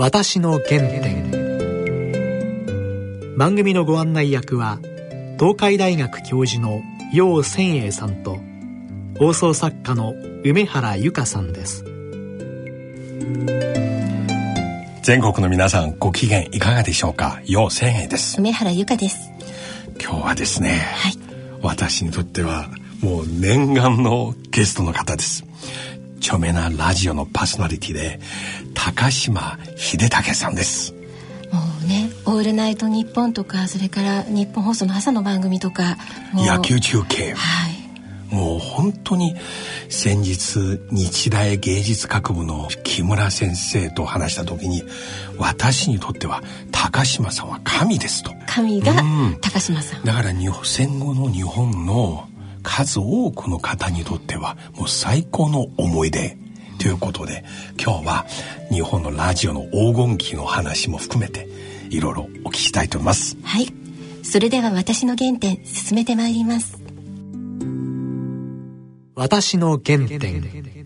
私の原点。番組のご案内役は東海大学教授の楊千栄さんと放送作家の梅原由香さんです。全国の皆さんご機嫌いかがでしょうか？楊千栄です。梅原由香です。今日はですね、はい、私にとってはもう念願のゲストの方です著名なラジオのパーソナリティで高島秀武さんです。もうね「オールナイトニッポン」とかそれから日本放送の朝の番組とか野球中継。はい。もう本当に先日日大芸術学部の木村先生と話した時に私にとっては高島さんは神ですと。神が高島さん、だから日本戦後の日本の数多くの方にとってはもう最高の思い出ということで今日は日本のラジオの黄金期の話も含めていろいろお聞きしたいと思います。はい。それでは私の原点進めてまいります。私の原点。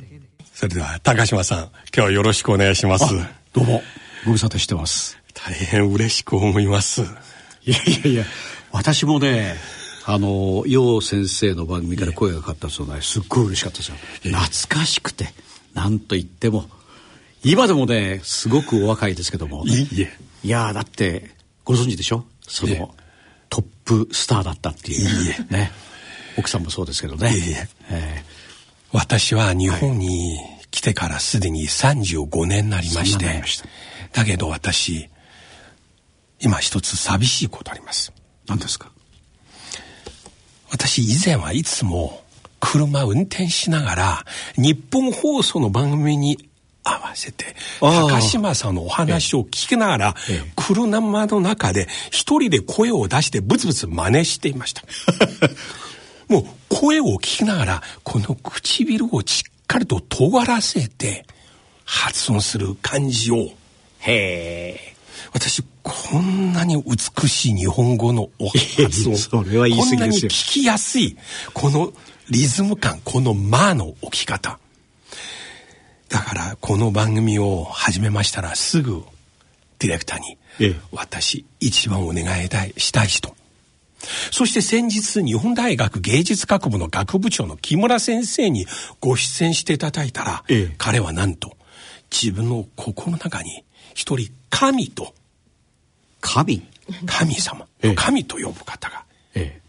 それでは高島さん今日はよろしくお願いします。どうも。ご無沙汰してます。大変嬉しく思います。いやいやいや私もねあの楊先生の番組から声がかかったそうねす。っごい嬉しかったですよ。懐かしくてなんと言っても今でもねすごくお若いですけども。いいえ。いやだってご存知でしょ？そのトップスターだったっていう。いいえ。ね。奥さんもそうですけどね。いいえ。え私は日本に来てからすでに35年になりまして、そんなになりました。だけど私今一つ寂しいことあります。ー、何ですか？私以前はいつも車運転しながら日本放送の番組に合わせて高島さんのお話を聞きながらええ。車の中で一人で声を出してブツブツ真似していました。もう声を聞きながらこの唇をしっかりと尖らせて発音する感じをへえ私こんなに美しい日本語のお発音 それは言い過ぎですよ。こんなに聞きやすいこのリズム感この間の置き方。だからこの番組を始めましたらすぐディレクターにええ。私一番お願いしたい人。そして先日日本大学芸術学部の学部長の木村先生にご出演していただいたら、ええ。彼はなんと自分の心の中に一人神と。神。神様。ええ。神と呼ぶ方がえ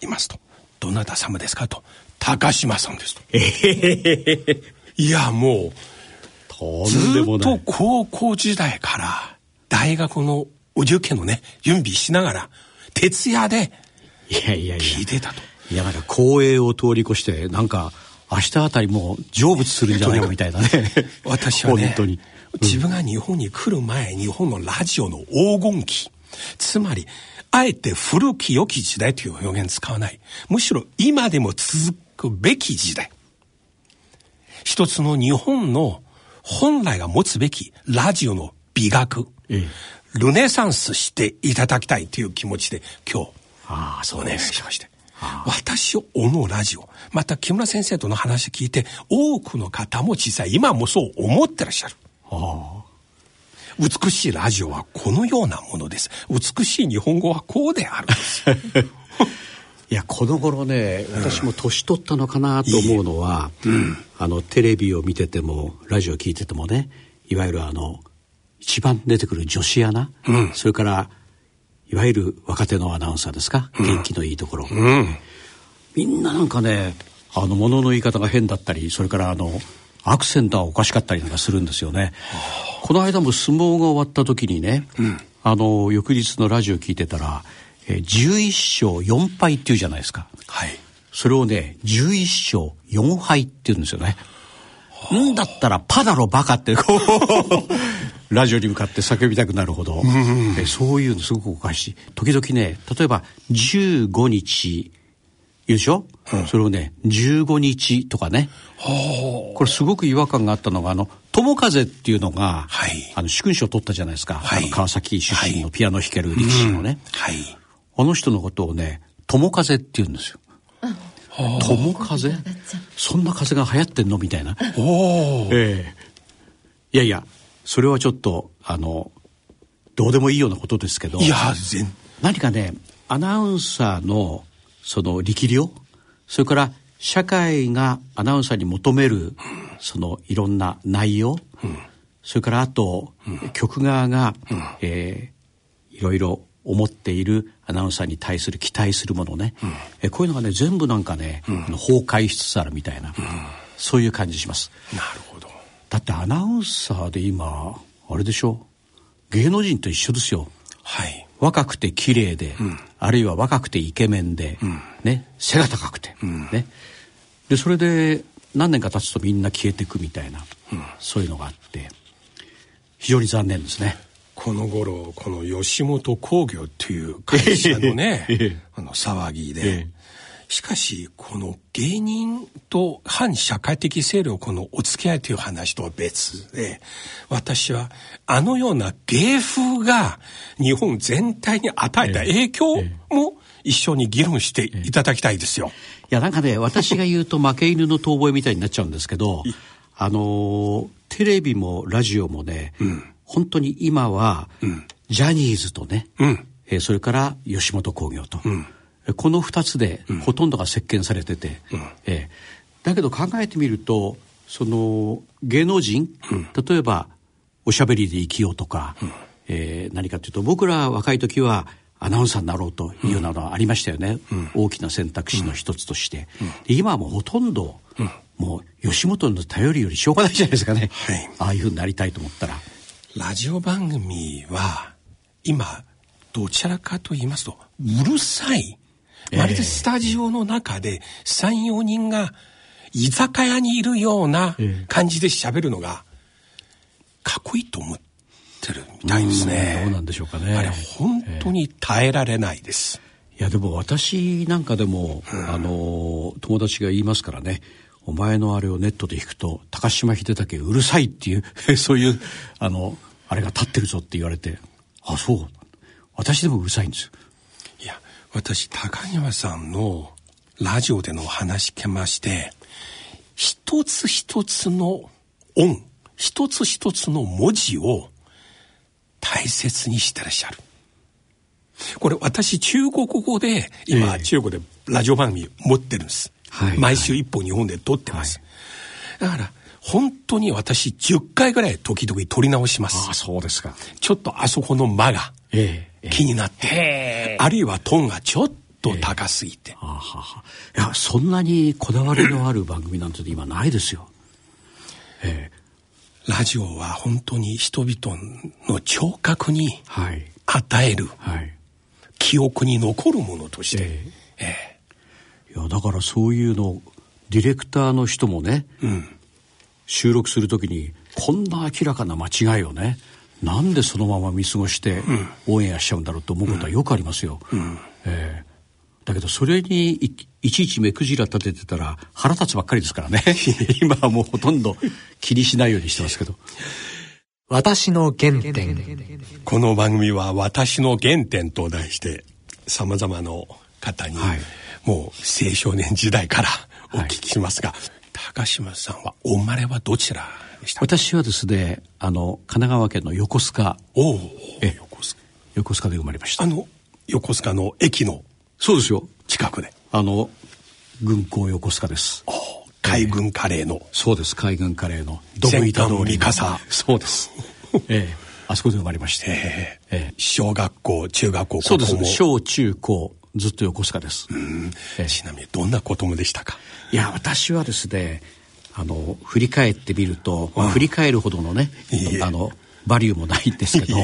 いますと「どなた様ですか?」と「高島さんです」と。えいやもうずっと高校時代から大学のお受験のね準備しながら徹夜でいやいやいや。聞いてたと。いやなんか光栄を通り越してなんか明日あたりもう成仏するんじゃないかみたいなね。私はね本当に自分が日本に来る前日本のラジオの黄金期。つまりあえて古き良き時代という表現使わない。むしろ今でも続くべき時代。一つの日本の本来が持つべきラジオの美学、ええルネサンスしていただきたいという気持ちで今日ああそお願いしまして。私を思うラジオ、また木村先生との話聞いて、多くの方も実際今もそう思ってらっしゃる。あ美しいラジオはこのようなものです。美しい日本語はこうであるんです。いやこの頃ね私も年取ったのかなと思うのは、あのテレビを見ててもラジオ聞いててもねいわゆるあの一番出てくる女子アナ、それからいわゆる若手のアナウンサーですか、元気のいいところ、うん。みんななんかねあの物の言い方が変だったりそれからあのアクセントがおかしかったりなんかするんですよね。この間も相撲が終わった時にね、あの翌日のラジオ聞いてたら、えー11勝4敗っていうじゃないですか。はい。それをね11勝4敗って言うんですよね。んだったらパだろバカってこう ラジオに向かって叫びたくなるほど、えそういうのすごくおかしい時々ね例えば15日言うでしょ、それをね15日とかね。これすごく違和感があったのがあの友風っていうのが、はい。あの殊勲賞を取ったじゃないですか、はい。あの川崎出身のピアノ弾ける力士のね、はい。あの人のことをね友風って言うんですよ。友風？そんな風が流行ってんの？みたいな。おお。ええ。いやいやそれはちょっとあのどうでもいいようなことですけど。いや全。何かねアナウンサーのその力量それから社会がアナウンサーに求めるそのいろんな内容、それからあと、局側が、えーいろいろ思っているアナウンサーに対する期待するものね、えこういうのがね全部なんかね、崩壊しつつあるみたいな、そういう感じします。なるほどだってアナウンサーで今あれでしょ？芸能人と一緒ですよ。はい若くて綺麗で、あるいは若くてイケメンで、ね、背が高くて、ね。で、それで何年か経つとみんな消えていくみたいな、そういうのがあって、非常に残念ですね。この頃この吉本興業という会社のね ええ。あの騒ぎで、ええしかしこの芸人と反社会的勢力のお付き合いという話とは別で私はあのような芸風が日本全体に与えた影響も一緒に議論していただきたいですよ。いや、なんかね、私が言うと負け犬の遠吠えみたいになっちゃうんですけど、あのーテレビもラジオもね、本当に今は、ジャニーズとね、うん。えーそれから吉本興業と、えーこの二つでほとんどが席巻されてて、えーだけど考えてみるとその芸能人、例えばおしゃべりで生きようとか、えー何かというと僕ら若い時はアナウンサーになろうというようなのはありましたよね、大きな選択肢の一つとして、で今はもうほとんど、もう吉本の頼りよりしょうがないじゃないですかね、はい。ああいうふうになりたいと思ったら。ラジオ番組は今どちらかと言いますとうるさい。まるでスタジオの中で3、4人が居酒屋にいるような感じで喋るのがかっこいいと思ってるみたいですね。どうなんでしょうかね。あれ本当に耐えられないです。いやでも私なんかでも、あの友達が言いますからね。お前のあれをネットで弾くと高島秀武うるさいっていう そういうあのあれが立ってるぞって言われてあそう。私でもうるさいんですよ私、高庭さんのラジオでのお話聞けまして、一つ一つの音、一つ一つの文字を大切にしてらっしゃる。これ私中国語で今、ええ中国でラジオ番組持ってるんです。はい毎週一本日本で撮ってます。だから本当に私10回ぐらい時々撮り直します。そうですかちょっとあそこの間がええええ気になって、あるいはトーンがちょっと高すぎて、あはは。いやそんなにこだわりのある番組なんて今ないですよ。ええラジオは本当に人々の聴覚にはい。与えるはい。記憶に残るものとして、ええいやだからそういうのディレクターの人もね、収録するときにこんな明らかな間違いをねなんでそのまま見過ごしてオンエアしちゃうんだろうと思うことはよくありますよ。ええ。だけどそれにいいちいち目くじら立ててたら腹立つばっかりですからね。今はもうほとんど気にしないようにしてますけど。私の原点。えこの番組は「私の原点」と題してさまざまな方に、はい。もう青少年時代からお聞きしますが、高島さんはお生まれはどちらでした？か私はですねあの神奈川県の横須賀。おお。え横須賀。横須賀で生まれました。あの横須賀の駅のそうですよ。近くで。あの軍港横須賀です。海軍カレーの。そうです。海軍カレーの。ドブ板通りの？戦艦三笠。そうです。ええ。あそこで生まれまして、ええええ。小学校中学校そうです。小中高ずっと横須賀です、ええ。ちなみにどんな子供でしたか？いや私はですねあの振り返ってみると、まあ振り返るほどのねあのバリューもないんですけど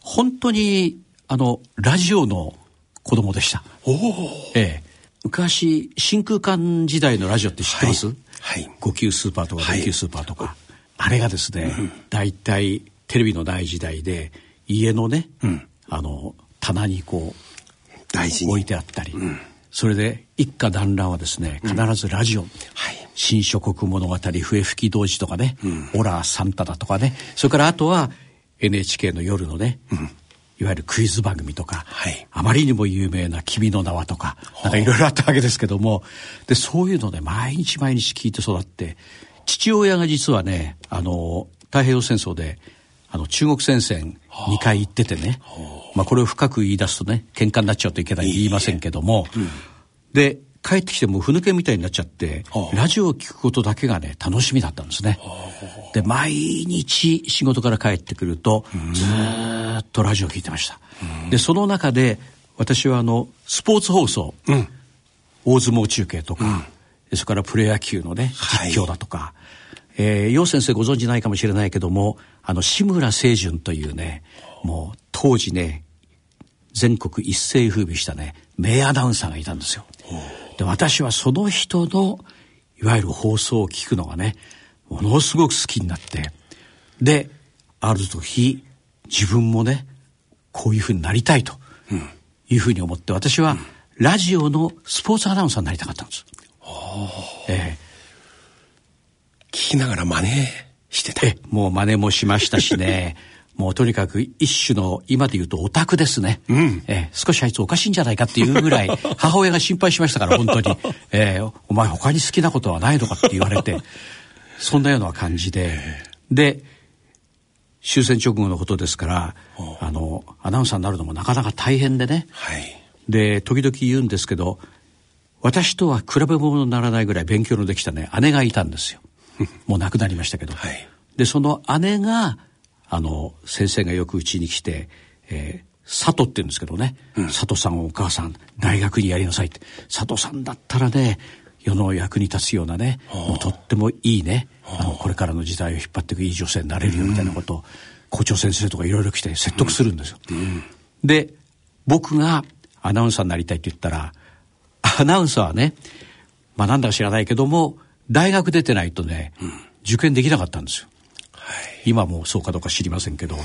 本当にあのラジオの子供でした。おお。ええ。昔真空管時代のラジオって知ってます、はい。はい。5級スーパーとかはい。6級スーパーとか、あれがですね、大体テレビのない時代で家のね、あの棚にこう大事に。置いてあったり、それで一家団らんはですね必ずラジオ、はい。新諸国物語笛吹き童子とかね、オラサンタだとかねそれからあとは NHK の夜のね、いわゆるクイズ番組とか、はい。あまりにも有名な「君の名は」とかなんかいろいろあったわけですけどもでそういうのね毎日毎日聞いて育って父親が実はねあの太平洋戦争であの中国戦線2回行っててね、まあ、これを深く言い出すとね喧嘩になっちゃうといけない言いませんけども、うん、で帰ってきてもふぬけみたいになっちゃってラジオを聞くことだけがね楽しみだったんですね。で毎日仕事から帰ってくるとずっとラジオを聞いてました。でその中で私はあのスポーツ放送、うん、大相撲中継とか、うん、それからプロ野球のね実況だとか、はい、えー、楊先生ご存知ないかもしれないけどもあの志村清純というねもう当時ね全国一世風靡したね名アナウンサーがいたんですよ。で私はその人のいわゆる放送を聞くのがねものすごく好きになってである時自分もねこういうふうになりたいというふうに思って私はラジオのスポーツアナウンサーになりたかったんです。えー、聞きながら真似してた。えもう真似もしましたしね。もうとにかく一種の今で言うとオタクですね、うん、えー、少しあいつおかしいんじゃないかっていうぐらい 母親が心配しましたから本当に、えー、お前他に好きなことはないのかって言われて。そんなような感じで。で終戦直後のことですからあのアナウンサーになるのもなかなか大変でね、はい、で時々言うんですけど私とは比べ物にならないぐらい勉強のできたね姉がいたんですよもう亡くなりましたけど、はい、でその姉があの、先生がよくうちに来て、えー、佐藤って言うんですけどね、うん、佐藤さんお母さん、大学にやりなさいって。佐藤さんだったらね、世の役に立つようなね、もうとってもいいね、あ。の、これからの時代を引っ張っていくいい女性になれるよみたいなこと。を、うん、校長先生とかいろいろ来て説得するんですよ。うん、で、僕がアナウンサーになりたいって言ったら、アナウンサーはね、まあなんだか知らないけども、大学出てないとね、受験できなかったんですよ。今もそうかどうか知りませんけど。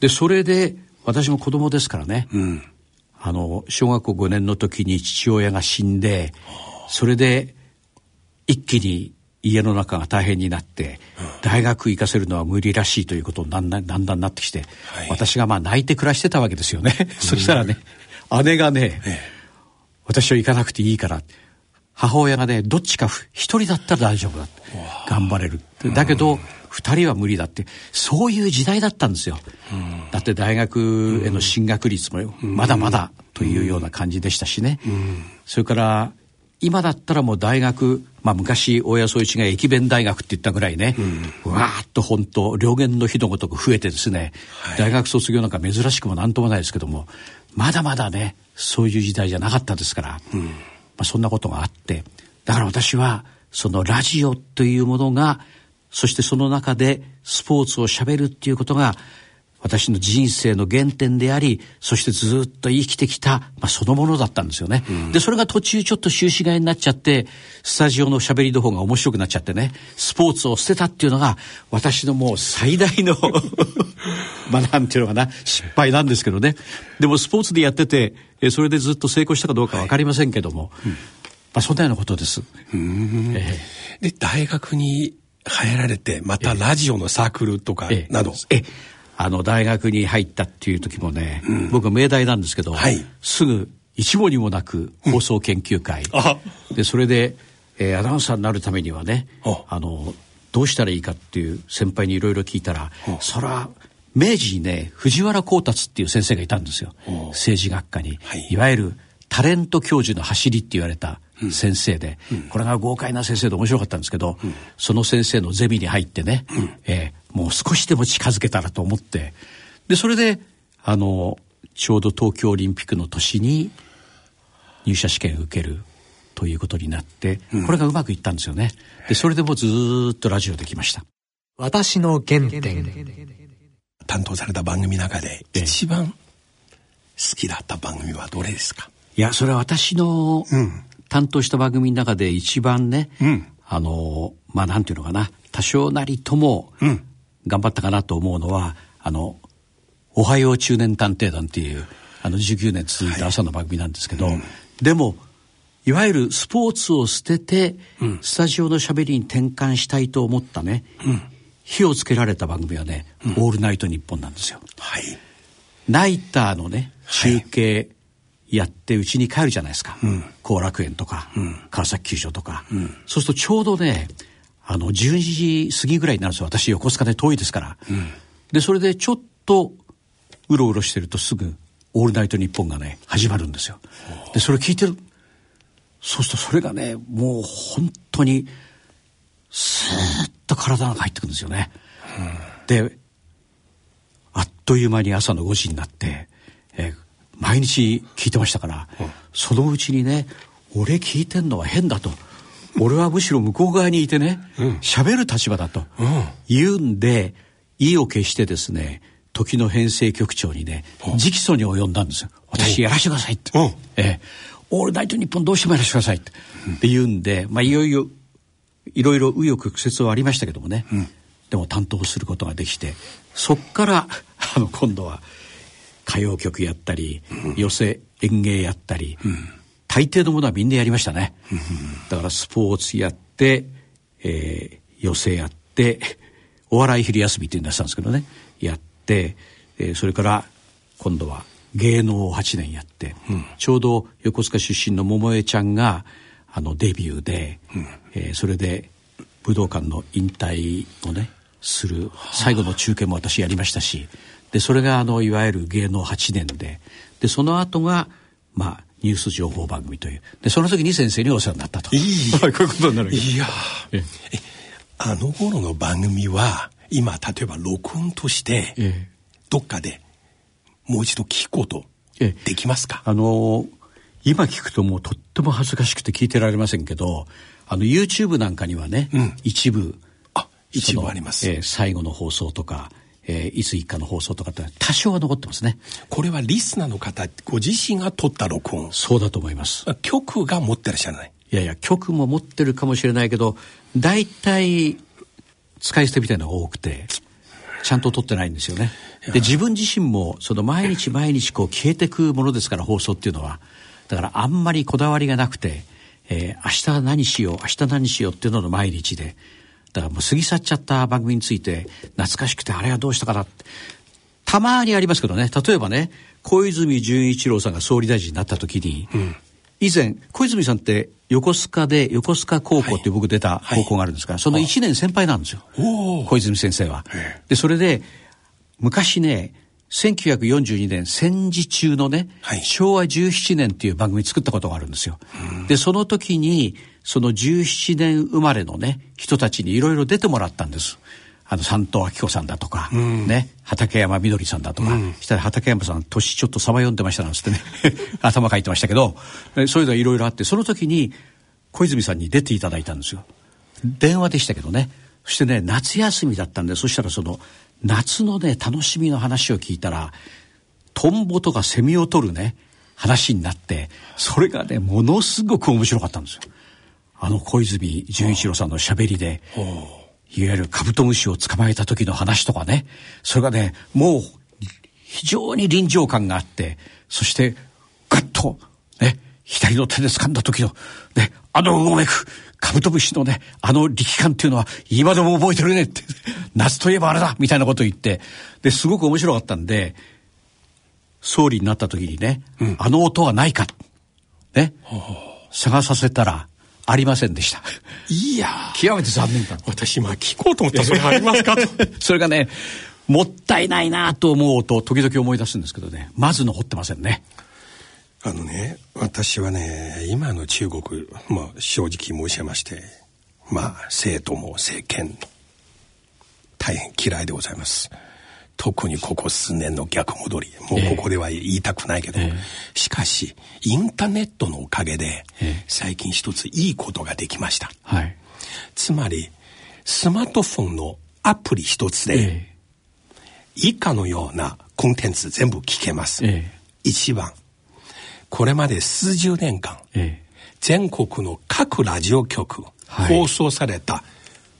でそれで私も子供ですからね、うん、あの小学校5年の時に父親が死んでそれで一気に家の中が大変になって、うん、大学行かせるのは無理らしいということにだんだんだんだんなってきて、はい、私がまあ泣いて暮らしてたわけですよね。そしたらね姉がね、ええ、私は行かなくていいから母親がねどっちか一人だったら大丈夫だ頑張れるだけど、2人は無理だって。そういう時代だったんですよ、うん、だって大学への進学率もまだまだというような感じでしたしね、うん、それから今だったらもう大学、まあ、昔大谷総一が駅弁大学って言ったぐらいね、うん、わーっと本当両言の日のごとく増えてですね、はい、大学卒業なんか珍しくも何ともないですけどもまだまだねそういう時代じゃなかったですから、うん、まあ、そんなことがあってだから私はそのラジオというものがそしてその中でスポーツを喋るっていうことが私の人生の原点でありそしてずっと生きてきた、まあ、そのものだったんですよね、うん、でそれが途中ちょっと終止いになっちゃってスタジオのしゃべりの方が面白くなっちゃってねスポーツを捨てたっていうのが私のもう最大の まあなんていうのかな失敗なんですけどね。でもスポーツでやっててそれでずっと成功したかどうか分かりませんけども、はいうん、まあ、そんなようなことです。えー、で大学に入られて、またラジオのサークルとかなど。ええあの、大学に入ったっていう時もね、うん、僕は明大なんですけど、はい、すぐ一語にもなく放送研究会。うん、で、それで、えー、アナウンサーになるためにはね、あ。の、どうしたらいいかっていう先輩にいろいろ聞いたら、そら、明治にね、藤原光達っていう先生がいたんですよ。政治学科に、はい。いわゆるタレント教授の走りって言われた先生で、うん、これが豪快な先生で面白かったんですけど、うん、その先生のゼミに入ってね、うん、えー、もう少しでも近づけたらと思って。でそれであのちょうど東京オリンピックの年に入社試験を受けるということになって、これがうまくいったんですよね。でそれでもずっとラジオできました。私の原点。担当された番組の中で一番好きだった番組はどれですか？いやそれは私の、うん担当した番組の中で一番ね、うん、あのまあなんていうのかな。多少なりとも頑張ったかなと思うのはあの「おはよう中年探偵団」っていうあの19年続いた朝の番組なんですけど、はい。うん、でもいわゆるスポーツを捨てて、うん、スタジオのしゃべりに転換したいと思ったね、うん、火をつけられた番組はね「オールナイトニッポン」なんですよ。はい、ナイターのね中継、やってうちに帰るじゃないですか後、うん、楽園とか、うん、川崎球場とか、うん、そうするとちょうどねあの、12時過ぎぐらいになるんですよ。私、横須賀で遠いですから。で、それでちょっと、うろうろしてるとすぐ、オールナイトニッポンがね、始まるんですよ。で、それ聞いてる。そうするとそれがね、もう本当に、スーッと体が入ってくるんですよね。で、あっという間に朝の5時になって、えー毎日聞いてましたから、そのうちにね、俺聞いてんのは変だと。俺はむしろ向こう側にいてね、喋、る立場だと、言うんで、意を決してですね、時の編成局長にね、直訴に及んだんですよ。私やらせてくださいって。うんええオールナイトニッポンどうしてもやらせてくださいって。って言うんで、まあいよいよ、いろいろ紆余曲折はありましたけどもね、でも担当することができてそっからあの今度は歌謡曲やったり、寄席演芸やったり、大抵のものはみんなやりましたね、だからスポーツやって、えー寄席やってお笑い昼休みっていうのやってたんですけどね。やって、えーそれから今度は芸能を8年やって、ちょうど横須賀出身の桃江ちゃんがあのデビューで、えーそれで武道館の引退をねする最後の中継も私やりましたしでそれがあのいわゆる芸能8年ででその後がまあニュース情報番組という。でその時に先生にお世話になったと。いい こういうことになるいやーえ。あの頃の番組は今例えば録音としてええ。どっかでもう一度聞くことええ。できますか、あの今聞くともうとっても恥ずかしくて聞いてられませんけどあの YouTube なんかにはね、うん。一部あ一部あります、えー最後の放送とか、えーいつ一かの放送とかって多少は残ってますね。これはリスナーの方ご自身が撮った録音。そうだと思います。曲が持ってらっしゃらない。いやいや曲も持ってるかもしれないけど大体使い捨てみたいなのが多くてちゃんと撮ってないんですよね。で自分自身もその毎日毎日こう消えてくものですから放送っていうのは。だからあんまりこだわりがなくて、えー明日何しよう明日何しようっていうのの毎日でだからもう過ぎ去っちゃった番組について懐かしくてあれはどうしたかな。ってたまにありますけどね。例えばね小泉純一郎さんが総理大臣になった時に、以前小泉さんって横須賀で横須賀高校ってい。う僕出た高校があるんですが、その1年先輩なんですよ、小泉先生は。でそれで昔ね1942年戦時中のね、はい。昭和17年っていう番組作ったことがあるんですよ。でその時にその17年生まれのね人たちにいろいろ出てもらったんです。あの三藤明子さんだとか、ね畠山みどりさんだとか、したら畠山さん年ちょっとサバ読んでましたなんつってね 頭書いてましたけどえそういうのがいろいろあってその時に小泉さんに出ていただいたんですよ。電話でしたけどねそしてね夏休みだったんでそしたらその夏のね楽しみの話を聞いたらトンボとかセミを取るね話になってそれがねものすごく面白かったんですよ。あの小泉純一郎さんのしゃべりでいわゆるカブトムシを捕まえた時の話とかね。それがねもう非常に臨場感があってそしてガッとね左の手で掴んだ時のねあのうごめくカブトムシのねあの力感っていうのは今でも覚えてるねって夏といえばあれだみたいなことを言ってですごく面白かったんで総理になった時にね、あの音はないかね探させたらありませんでした。いや。ー極めて残念だ。私今聞こうと思ったらそれありますか？と。それがねもったいないなと思うと時々思い出すんですけどね。まず残ってませんね。あのね私はね今の中国、まあ、正直申し上げましてまあ政党も政権大変嫌いでございます特にここ数年の逆戻り。もうここでは言いたくないけど、しかしインターネットのおかげで最近一ついいことができました。はい。つまりスマートフォンのアプリ一つで、え以下のようなコンテンツ全部聞けます。え。一番、これまで数十年間、ええ。全国の各ラジオ局、はい。放送された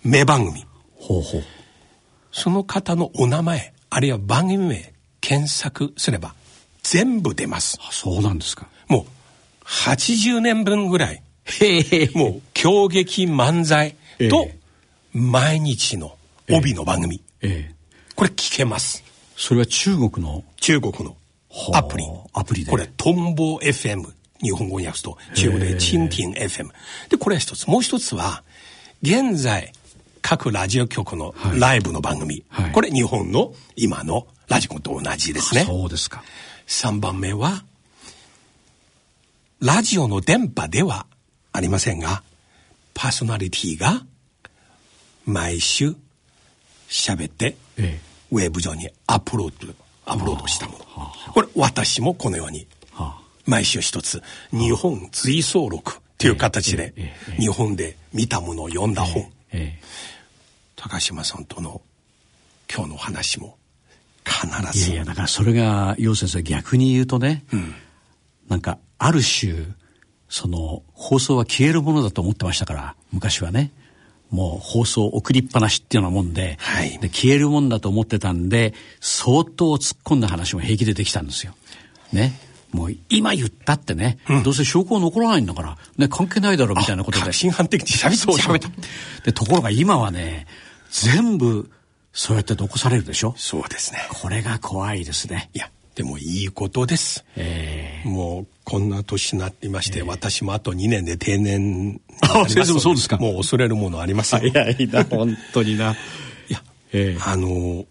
名番組、ほうほう。その方のお名前、あるいは番組名、検索すれば全部出ます。あそうなんですかもう、80年分ぐらい、へえもう、狂劇漫才とええ、毎日の帯の番組、ええこれ聞けます。それは中国の？中国のアプリ。はあアプリでこれ、トンボ FM。日本語に訳すと、中国でチンティン FM。で、これは一つ。もう一つは、現在、各ラジオ局のライブの番組。はいこれ日本の今のラジコンと同じですね。そうですか。3番目は、ラジオの電波ではありませんが、パーソナリティが毎週喋って、えウェブ上にアップロード、アップロードしたもの。これ私もこのように、は毎週一つ、日本追走録という形で日本で見たものを読んだ本、え高島さんとの今日のお話も必えいずやいや、だからそれが、楊先生逆に言うとね、なんか、ある種、その、放送は消えるものだと思ってましたから、昔はね。もう放送送りっぱなしっていうようなもんで、はいで消えるもんだと思ってたんで、相当突っ込んだ話も平気でできたんですよ。ね。もう今言ったってね、どうせ証拠残らないんだから、ね、関係ないだろみたいなことで。確信犯的に喋ってそう喋った。で、ところが今はね、全部、そうやって残されるでしょ？そうですね。これが怖いですね。いや、でもいいことです。えもうこんな年になっていまして、私もあと2年で定年にあ先生もそうですか？もう恐れるものありません。い早いな、本当にな。や、ええあの、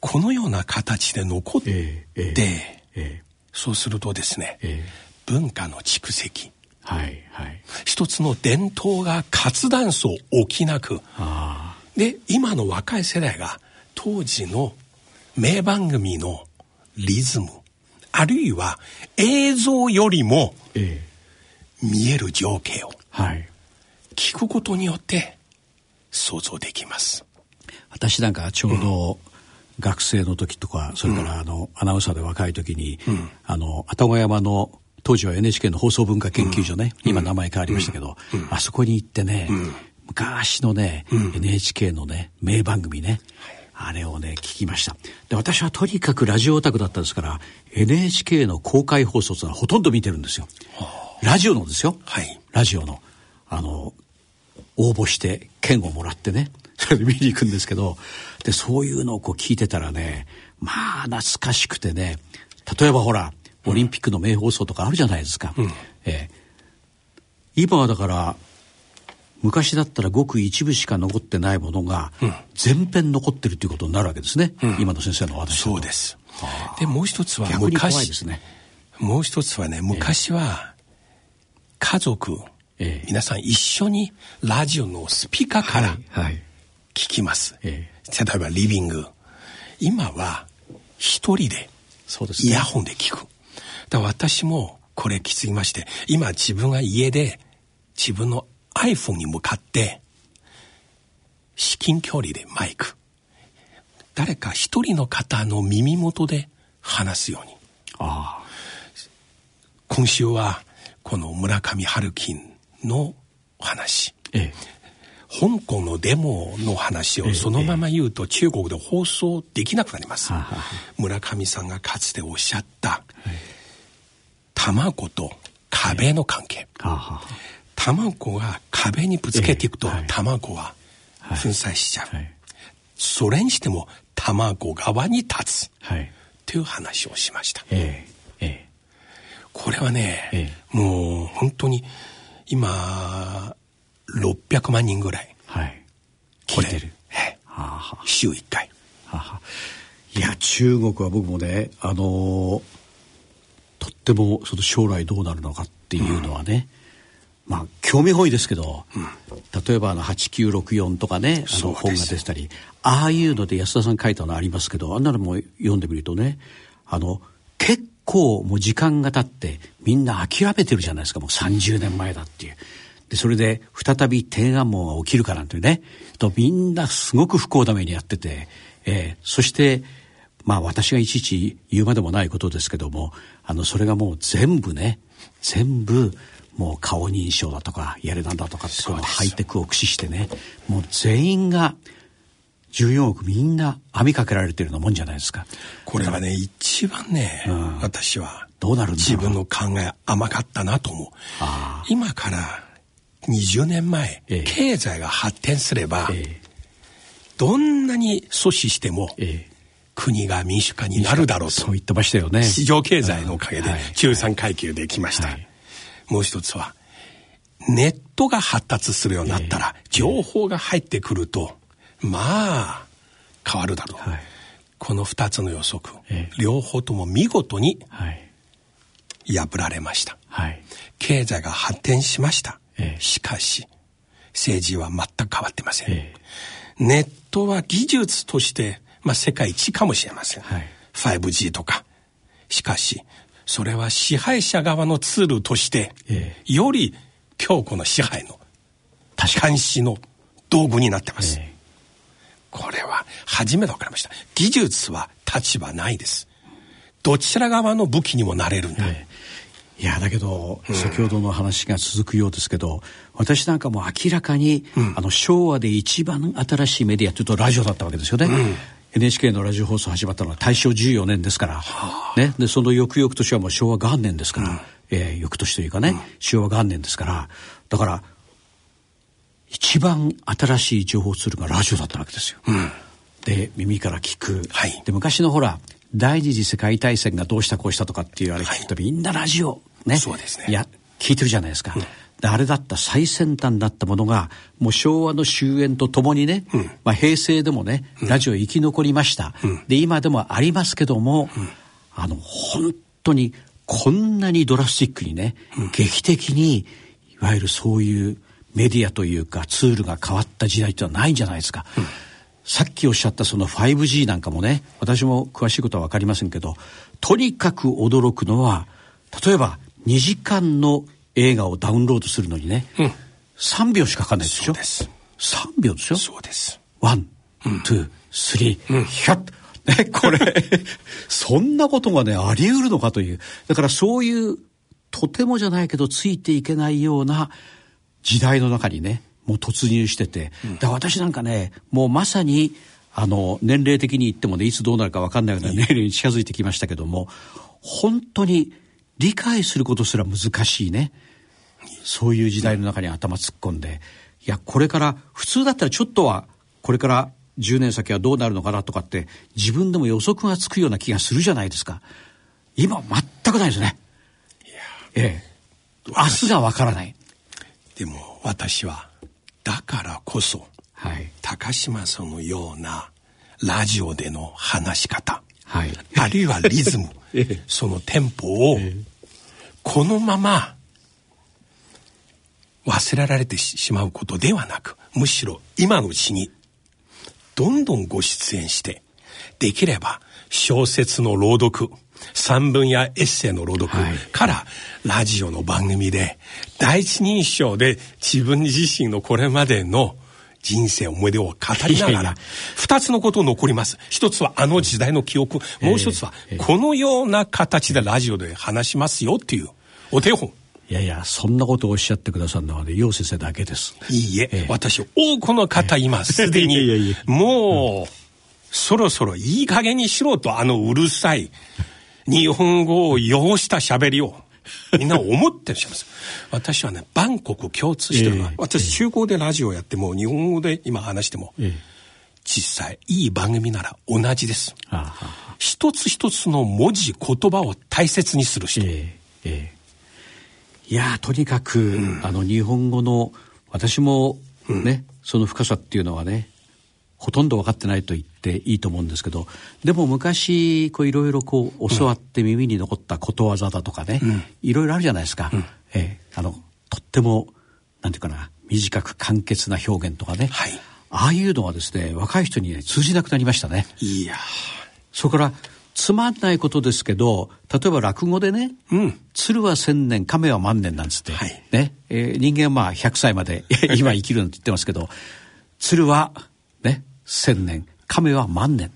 このような形で残って、えええええそうするとですね、ええ文化の蓄積、はい、はい。一つの伝統が活断層起きなく、あで、今の若い世代が当時の名番組のリズム、あるいは映像よりも見える情景をはい。聞くことによって想像できます。私なんかちょうど学生の時とか、それからあの、アナウンサーで若い時に、あの、愛宕山の、当時は NHK の放送文化研究所ね、今名前変わりましたけど、あそこに行ってね、昔のね、NHK のね、名番組ね、あれをね、聞きました。で、私はとにかくラジオオタクだったですから、NHK の公開放送ってのはほとんど見てるんですよ。ラジオのですよ。はい。ラジオの。あの、応募して券をもらってね、それで見に行くんですけど、で、そういうのをこう聞いてたらね、まあ懐かしくてね、例えばほら、オリンピックの名放送とかあるじゃないですか。ええ今はだから、昔だったらごく一部しか残ってないものが、全編残ってるということになるわけですね。今の先生のお話そうです。で、もう一つは昔、すね。もう一つはね、昔は家族、ええ皆さん一緒にラジオのスピーカーからはい。聞きます。え例えばリビング。今は一人でそうですね。イヤホンで聞く。だ私もこれ気づきまして、今自分が家で自分の iPhone に向かって至近距離でマイク。誰か一人の方の耳元で話すように。あ今週はこの村上春樹のお話。あ。ええ。香港のデモの話をそのまま言うと中国で放送できなくなります。はあはあ村上さんがかつておっしゃった、卵と壁の関係。はあはあ。卵が壁にぶつけていくと卵は粉砕しちゃう。はい。それにしても卵側に立つはい。という話をしました。これはね、えもう本当に今600万人ぐらいはい。てる。週1回。いや、中国は僕もね、あのーとってもその将来どうなるのかっていうのはね、まあ、興味本位ですけど、例えばあの8964とかね、あの本が出てたり、ああいうので安田さん書いたのありますけど、あんなのも読んでみるとね、あの、結構もう時間が経ってみんな諦めてるじゃないですか、もう30年前だっていう。で、それで再び天安門が起きるかなんてね、とみんなすごく不幸な目にやってて、えーそして、まあ私がいちいち言うまでもないことですけども、あの、それがもう全部ね、全部、もう顔認証だとか、やれなんだとかって、このハイテクを駆使してね、もう全員が、14億みんな網かけられてるようなもんじゃないですか。これはね、一番ね、ん私はどうなるんだろう自分の考え甘かったなと思う。あ今から20年前、ええ経済が発展すれば、えどんなに阻止しても、ええ国が民主化になるだろうと。そう言ってましたよね。市場経済のおかげではい中産階級できました。はいもう一つは、ネットが発達するようになったら、情報が入ってくると、まあ変わるだろう、はい。この2つの予測、ええ。両方とも見事にはい。破られました。はい。経済が発展しました、ええ。しかし政治は全く変わってません、えネットは技術として、まあ、世界一かもしれません、はい。5G とか。しかしそれは支配者側のツールとして、えより強固な支配の監視の道具になってます、えこれは初めて分かりました。技術は立場ないです。どちら側の武器にもなれるんだ、えいやだけど、先ほどの話が続くようですけど私なんかも明らかに、あの昭和で一番新しいメディアというとラジオだったわけですよね、NHK のラジオ放送始まったのは大正14年ですから、ね、でその翌々年はもう昭和元年ですから、えー翌年というかね、昭和元年ですから。だから一番新しい情報ツールがラジオだったわけですよ。で耳から聞く、はい。で昔のほら第二次世界大戦がどうしたこうしたとかっていうあれ聞くと、みんなラジオ。ね。そうですね。いや聞いてるじゃないですか、であれだった最先端だったものがもう昭和の終焉とともにね、まあ、平成でもねラジオ生き残りました、で今でもありますけども、あの本当にこんなにドラスティックにね、劇的にいわゆるそういうメディアというかツールが変わった時代ってのはないんじゃないですか。さっきおっしゃったその 5G なんかもね私も詳しいことは分かりませんけどとにかく驚くのは例えば2時間の映画をダウンロードするのにね、3秒しかかかんないでしょ？そうです。3秒ですよそうです。 One、two、three、ヒャッね、これ、そんなことがね、あり得るのかという。だからそういう、とてもじゃないけど、ついていけないような時代の中にね、もう突入してて。だ私なんかね、もうまさに、あの、年齢的に言ってもね、いつどうなるか分かんないような年齢に近づいてきましたけども、本当に理解することすら難しいね。そういう時代の中に頭突っ込んで、いや、これから、普通だったらちょっとは、これから10年先はどうなるのかなとかって、自分でも予測がつくような気がするじゃないですか。今、全くないですね。ええ。明日がわからない。でも私はだからこそはい。高島さんのようなラジオでの話し方はい。あるいはリズム ええそのテンポをこのまま忘れられてしまうことではなくむしろ今のうちにどんどんご出演してできれば小説の朗読散文やエッセイの朗読はい。からラジオの番組で第一人称で自分自身のこれまでの人生思い出を語りながら二つのこと残ります。一つはあの時代の記憶もう一つはこのような形でラジオで話しますよっていうお手本いやいや、そんなことをおっしゃってくださるのはね、陽先生だけです。いいえ、ええ私、多くの方、今、すで いやいやいにや、もう、そろそろいい加減にしろと、あのうるさい、日本語を汚した喋りを、みんな思ってしゃいます。私はね、万国共通してるのは、ええ私、中高でラジオやっても、日本語で今話しても、え実際、いい番組なら同じです。あはは一つ一つの文字、言葉を大切にする人。ええええいやーとにかく、あの日本語の私もね、その深さっていうのはねほとんど分かってないと言っていいと思うんですけどでも昔こういろいろこう教わって耳に残ったことわざだとかね、いろいろあるじゃないですか、ええあのとってもなんていうかな短く簡潔な表現とかね、はい。ああいうのはですね若い人に、ね、通じなくなりましたね。いやそれからつまんないことですけど例えば落語でね「うん。鶴は千年亀は万年」なんつって、はい。ね。えー人間はまあ100歳まで今生きるなんて言ってますけど鶴はね千年亀は万年。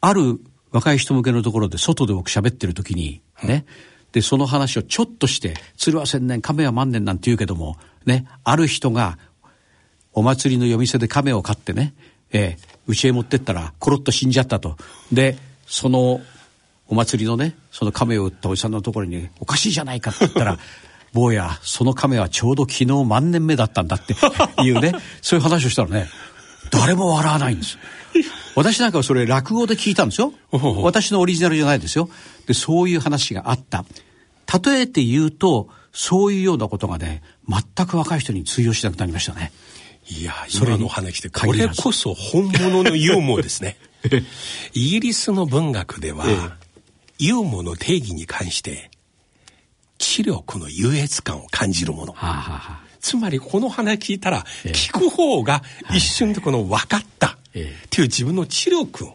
ある若い人向けのところで外で僕喋ってる時にね、でその話をちょっとして「鶴は千年亀は万年」なんて言うけどもね。ある人がお祭りの夜店で亀を飼ってね、えー、家へ持ってったらコロッと死んじゃったと。で、そのお祭りのね、その亀を売ったおじさんのところに、おかしいじゃないかって言ったら、坊や、その亀はちょうど昨日万年目だったんだっていうね、そういう話をしたらね、誰も笑わないんです。私なんかはそれ落語で聞いたんですよ。私のオリジナルじゃないですよ。で、そういう話があった。例えて言うと、そういうようなことがね、全く若い人に通用しなくなりましたね。いや、そ今の話で、これこそ本物のユーモアですね。イギリスの文学では、ユーモアの定義に関して、知力の優越感を感じるもの。はあ、はあはあ、つまり、この話聞いたら、聞く方が一瞬でこの分かったっていう自分の知力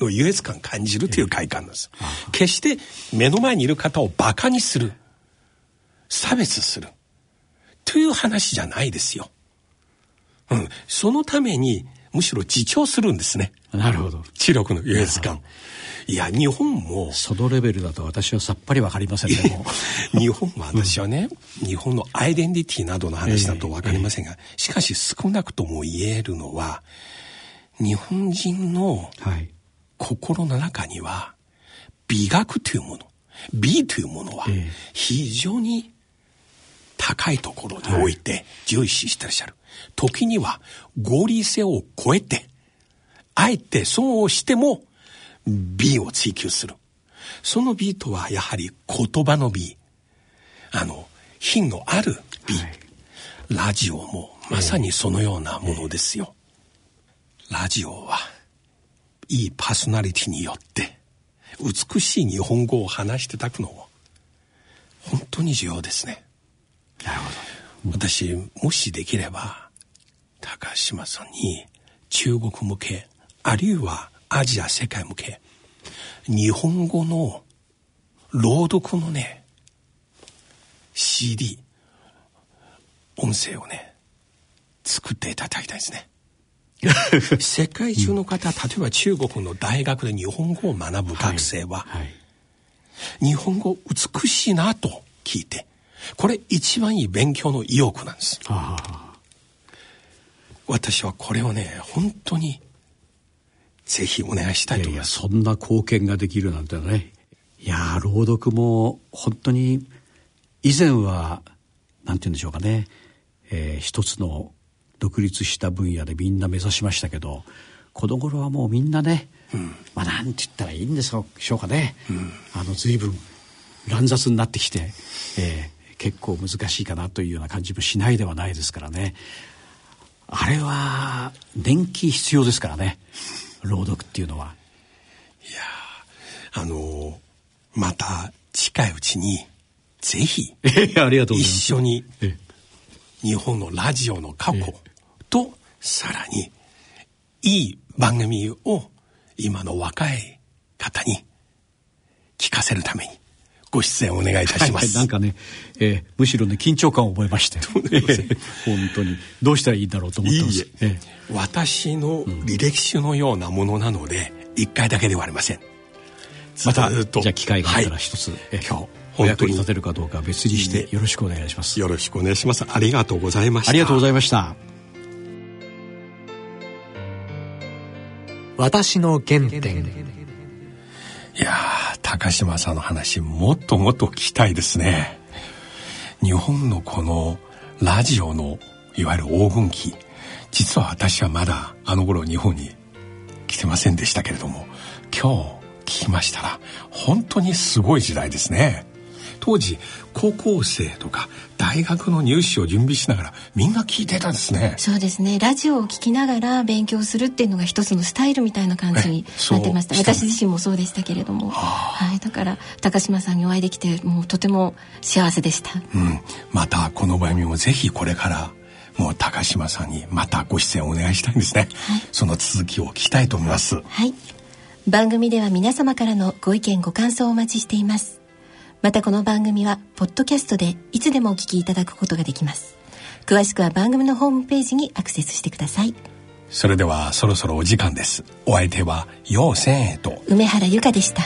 の優越感を感じるという快感なんです。決して目の前にいる方を馬鹿にする、差別する、という話じゃないですよ。うん。そのために、むしろ自重するんですね。なるほど。知力の優越感。いや、日本も。そのレベルだと私はさっぱりわかりませんね、もう。日本は私はね、うん、日本のアイデンティティなどの話だとわかりませんが、えーえー、しかし少なくとも言えるのは、日本人の心の中には、美学というもの、美というものは非常に高いところにおいて重視してらっしゃる。時には合理性を超えて、あえて損をしても美を追求する。その美とはやはり言葉の美。あの、品のある美。はい、ラジオもまさにそのようなものですよ。えー、ラジオはいいパーソナリティによって美しい日本語を話していただくのも本当に重要ですね。なるほど。私、もしできれば、高島さんに中国向け、あるいはアジア世界向け、日本語の朗読のね、CD、音声をね、作っていただきたいですね。世界中の方、例えば中国の大学で日本語を学ぶ学生は、はいはい、日本語美しいなと聞いて、これ一番いい勉強の意欲なんです。私はこれをね、本当にぜひお願いしたいと思います。いやそんな貢献ができるなんてね。いや朗読も本当に以前はなんて言うんでしょうかね、えー、一つの独立した分野でみんな目指しましたけどこの頃はもうみんなね、うん、まあなんて言ったらいいんでしょうかね、うん、あの随分乱雑になってきて、えー、結構難しいかなというような感じもしないではないですからねあれは年季必要ですからね。朗読っていうのは。いやあのまた近いうちにぜひありがとう一緒に日本のラジオの過去とさらにいい番組を今の若い方に聞かせるためにご出演お願いいたします。はい、なんかね、えー、むしろね緊張感を覚えまして、本当にどうしたらいいんだろうと思ってます。いいえー、私の履歴書のようなものなので一、うん、回だけではありません。またじゃあ機会があったら一つ、はい、えー、今日お役に立てるかどうか別にしてよろしくお願いします。よろしくお願いします。ありがとうございました。ありがとうございました。私の原点。いやー、高島さんの話、もっともっと聞きたいですね。日本のこのラジオのいわゆる黄金期、実は私はまだあの頃日本に来てませんでしたけれども、今日聞きましたら、本当にすごい時代ですね。当時高校生とか大学の入試を準備しながらみんな聞いてたんですね。そうですね。ラジオを聞きながら勉強するっていうのが一つのスタイルみたいな感じになってました。私自身もそうでしたけれども、はい、だから高島さんにお会いできてもうとても幸せでした、うん、またこの番組もぜひこれからもう高島さんにまたご出演お願いしたいんですね、はい、その続きを聞きたいと思います。はい。番組では皆様からのご意見ご感想をお待ちしていますまたこの番組はポッドキャストでいつでもお聞きいただくことができます。詳しくは番組のホームページにアクセスしてください。それではそろそろお時間です。お相手は陽千恵と。梅原由香でした